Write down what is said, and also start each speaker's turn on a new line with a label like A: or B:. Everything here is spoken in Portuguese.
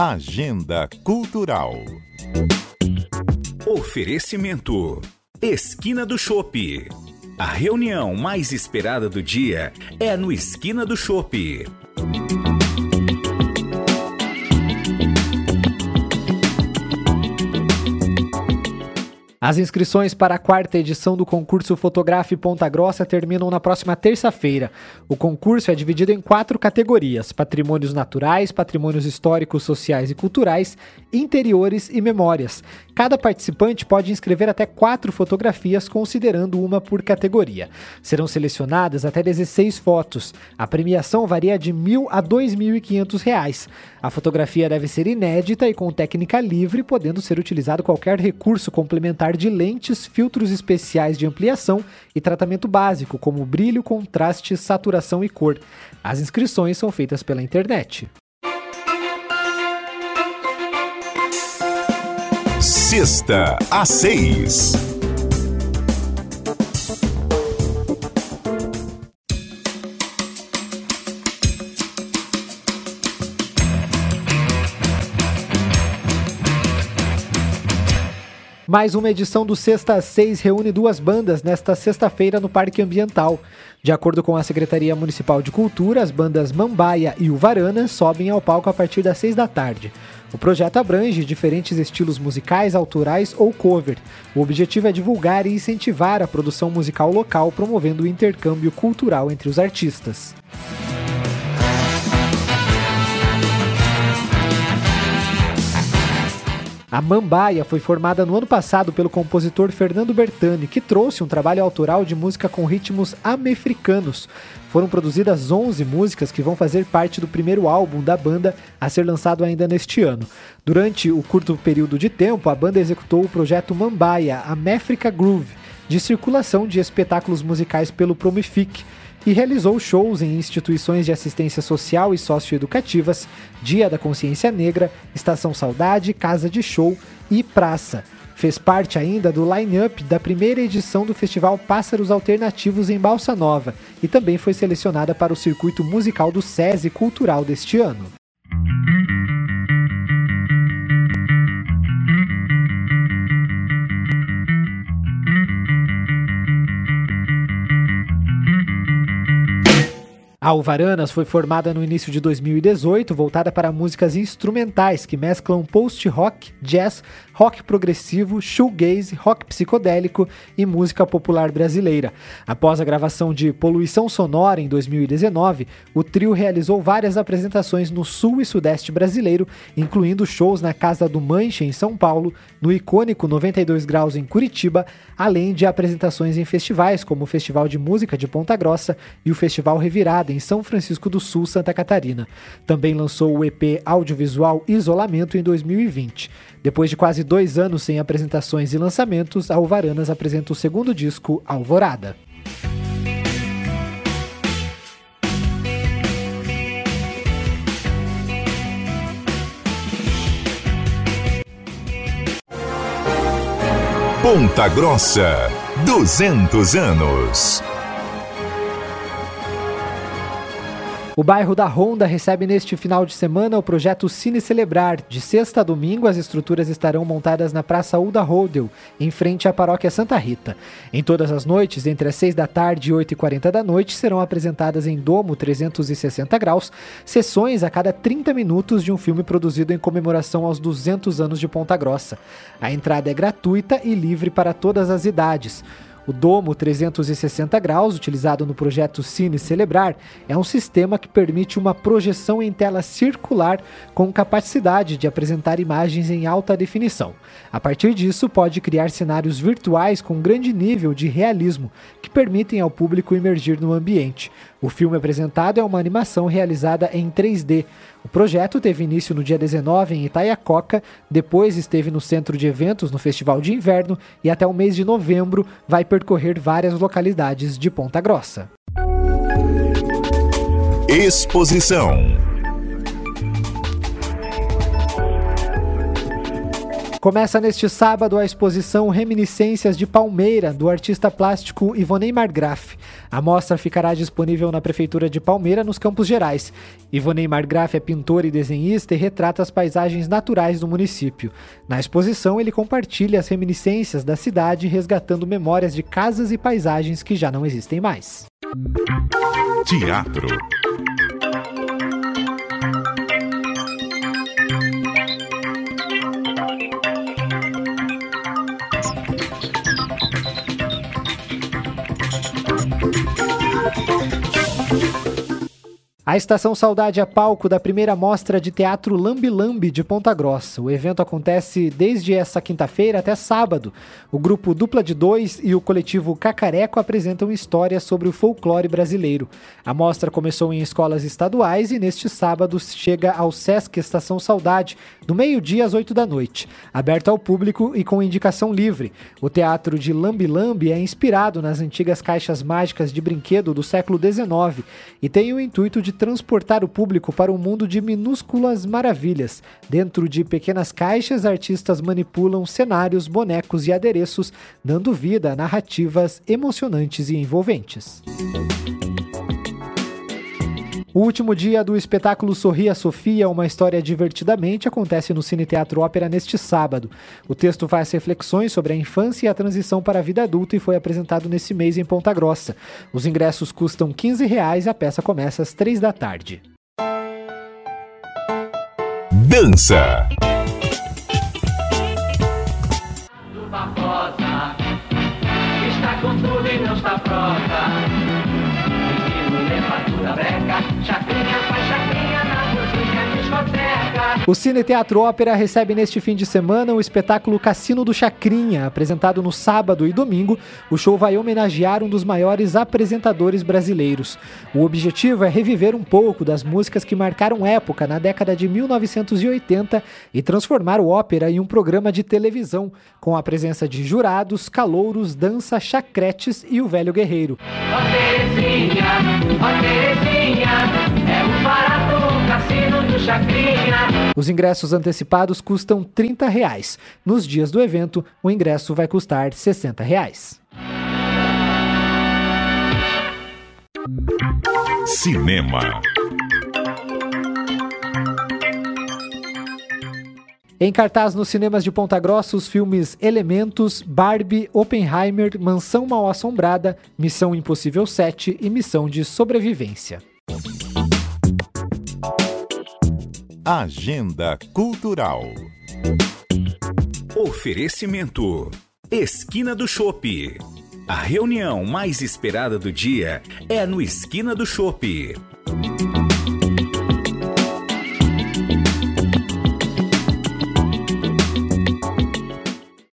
A: Agenda Cultural.
B: Oferecimento: Esquina do Chopp. A reunião mais esperada do dia é no Esquina do Chopp.
C: As inscrições para a quarta edição do concurso Fotografe Ponta Grossa terminam na próxima terça-feira. O concurso é dividido em quatro categorias: patrimônios naturais, patrimônios históricos, sociais e culturais, interiores e memórias. Cada participante pode inscrever até quatro fotografias, considerando uma por categoria. Serão selecionadas até 16 fotos. A premiação varia de R$ 1.000 a R$ 2.500. A fotografia deve ser inédita e com técnica livre, podendo ser utilizado qualquer recurso complementar de lentes, filtros especiais de ampliação e tratamento básico, como brilho, contraste, saturação e cor. As inscrições são feitas pela internet.
A: Sexta a seis.
C: Mais uma edição do Sexta às 6 reúne duas bandas nesta sexta-feira no Parque Ambiental. De acordo com a Secretaria Municipal de Cultura, as bandas Mambaia e Uvarana sobem ao palco a partir das 6 da tarde. O projeto abrange diferentes estilos musicais, autorais ou cover. O objetivo é divulgar e incentivar a produção musical local, promovendo o intercâmbio cultural entre os artistas. A Mambaia foi formada no ano passado pelo compositor Fernando Bertani, que trouxe um trabalho autoral de música com ritmos amefricanos. Foram produzidas 11 músicas que vão fazer parte do primeiro álbum da banda a ser lançado ainda neste ano. Durante o curto período de tempo, a banda executou o projeto Mambaia, a Méfrica Groove, de circulação de espetáculos musicais pelo Promific e realizou shows em instituições de assistência social e socioeducativas, Dia da Consciência Negra, Estação Saudade, Casa de Show e Praça. Fez parte ainda do line-up da primeira edição do Festival Pássaros Alternativos em Balsa Nova e também foi selecionada para o circuito musical do SESI Cultural deste ano. A Alvaranas foi formada no início de 2018, voltada para músicas instrumentais que mesclam post-rock, jazz, rock progressivo, shoegaze, rock psicodélico e música popular brasileira. Após a gravação de Poluição Sonora em 2019, o trio realizou várias apresentações no sul e sudeste brasileiro, incluindo shows na Casa do Manche em São Paulo, no icônico 92 Graus em Curitiba, além de apresentações em festivais como o Festival de Música de Ponta Grossa e o Festival Revirada em São Francisco do Sul, Santa Catarina. Também lançou o EP audiovisual Isolamento em 2020. Depois de quase dois anos sem apresentações e lançamentos, Alvaranas apresenta o segundo disco, Alvorada.
A: Ponta Grossa, 200 anos.
C: O bairro da Ronda recebe neste final de semana o projeto Cine Celebrar. De sexta a domingo, as estruturas estarão montadas na Praça Uda Rodel, em frente à paróquia Santa Rita. Em todas as noites, entre as 6 da tarde e 8 e 40 da noite, serão apresentadas em domo 360 graus, sessões a cada 30 minutos de um filme produzido em comemoração aos 200 anos de Ponta Grossa. A entrada é gratuita e livre para todas as idades. O domo 360 graus, utilizado no projeto Cine Celebrar, é um sistema que permite uma projeção em tela circular com capacidade de apresentar imagens em alta definição. A partir disso, pode criar cenários virtuais com grande nível de realismo, que permitem ao público emergir no ambiente. O filme apresentado é uma animação realizada em 3D. O projeto teve início no dia 19 em Itaiacoca, depois esteve no centro de eventos no Festival de Inverno e até o mês de novembro vai percorrer várias localidades de Ponta Grossa.
A: Exposição
C: Começa neste sábado a exposição Reminiscências de Palmeira, do artista plástico Ivonei Margraf. A mostra ficará disponível na Prefeitura de Palmeira, nos Campos Gerais. Ivonei Margraf é pintor e desenhista e retrata as paisagens naturais do município. Na exposição, ele compartilha as reminiscências da cidade, resgatando memórias de casas e paisagens que já não existem mais.
A: Teatro.
C: A Estação Saudade é palco da primeira mostra de teatro Lambi Lambi de Ponta Grossa. O evento acontece desde essa quinta-feira até sábado. O grupo Dupla de Dois e o coletivo Cacareco apresentam histórias sobre o folclore brasileiro. A mostra começou em escolas estaduais e neste sábado chega ao Sesc Estação Saudade, do meio-dia às oito da noite. Aberto ao público e com indicação livre. O teatro de Lambi Lambi é inspirado nas antigas caixas mágicas de brinquedo do século XIX e tem o intuito de transportar o público para um mundo de minúsculas maravilhas. Dentro de pequenas caixas, artistas manipulam cenários, bonecos e adereços, dando vida a narrativas emocionantes e envolventes. O último dia do espetáculo Sorria Sofia, uma história divertidamente, acontece no Cine Teatro Ópera neste sábado. O texto faz reflexões sobre a infância e a transição para a vida adulta e foi apresentado nesse mês em Ponta Grossa. Os ingressos custam 15 reais e a peça começa às 3 da tarde.
A: Dança.
D: Está com tudo e não está pronta. fattura becca,
C: O Cine Teatro Ópera recebe neste fim de semana o espetáculo Cassino do Chacrinha, apresentado no sábado e domingo. O show vai homenagear um dos maiores apresentadores brasileiros. O objetivo é reviver um pouco das músicas que marcaram época na década de 1980 e transformar o ópera em um programa de televisão, com a presença de jurados, calouros, dança, chacretes e o velho guerreiro.
D: Ó Terezinha, ó Terezinha,
C: Os ingressos antecipados custam 30 reais. Nos dias do evento, o ingresso vai custar 60 reais.
A: Cinema.
C: Em cartaz nos cinemas de Ponta Grossa, os filmes Elementos, Barbie, Oppenheimer, Mansão Mal Assombrada, Missão Impossível 7 e Missão de Sobrevivência.
A: Agenda Cultural.
B: Oferecimento: Esquina do Chopp. A reunião mais esperada do dia é no Esquina do Chopp.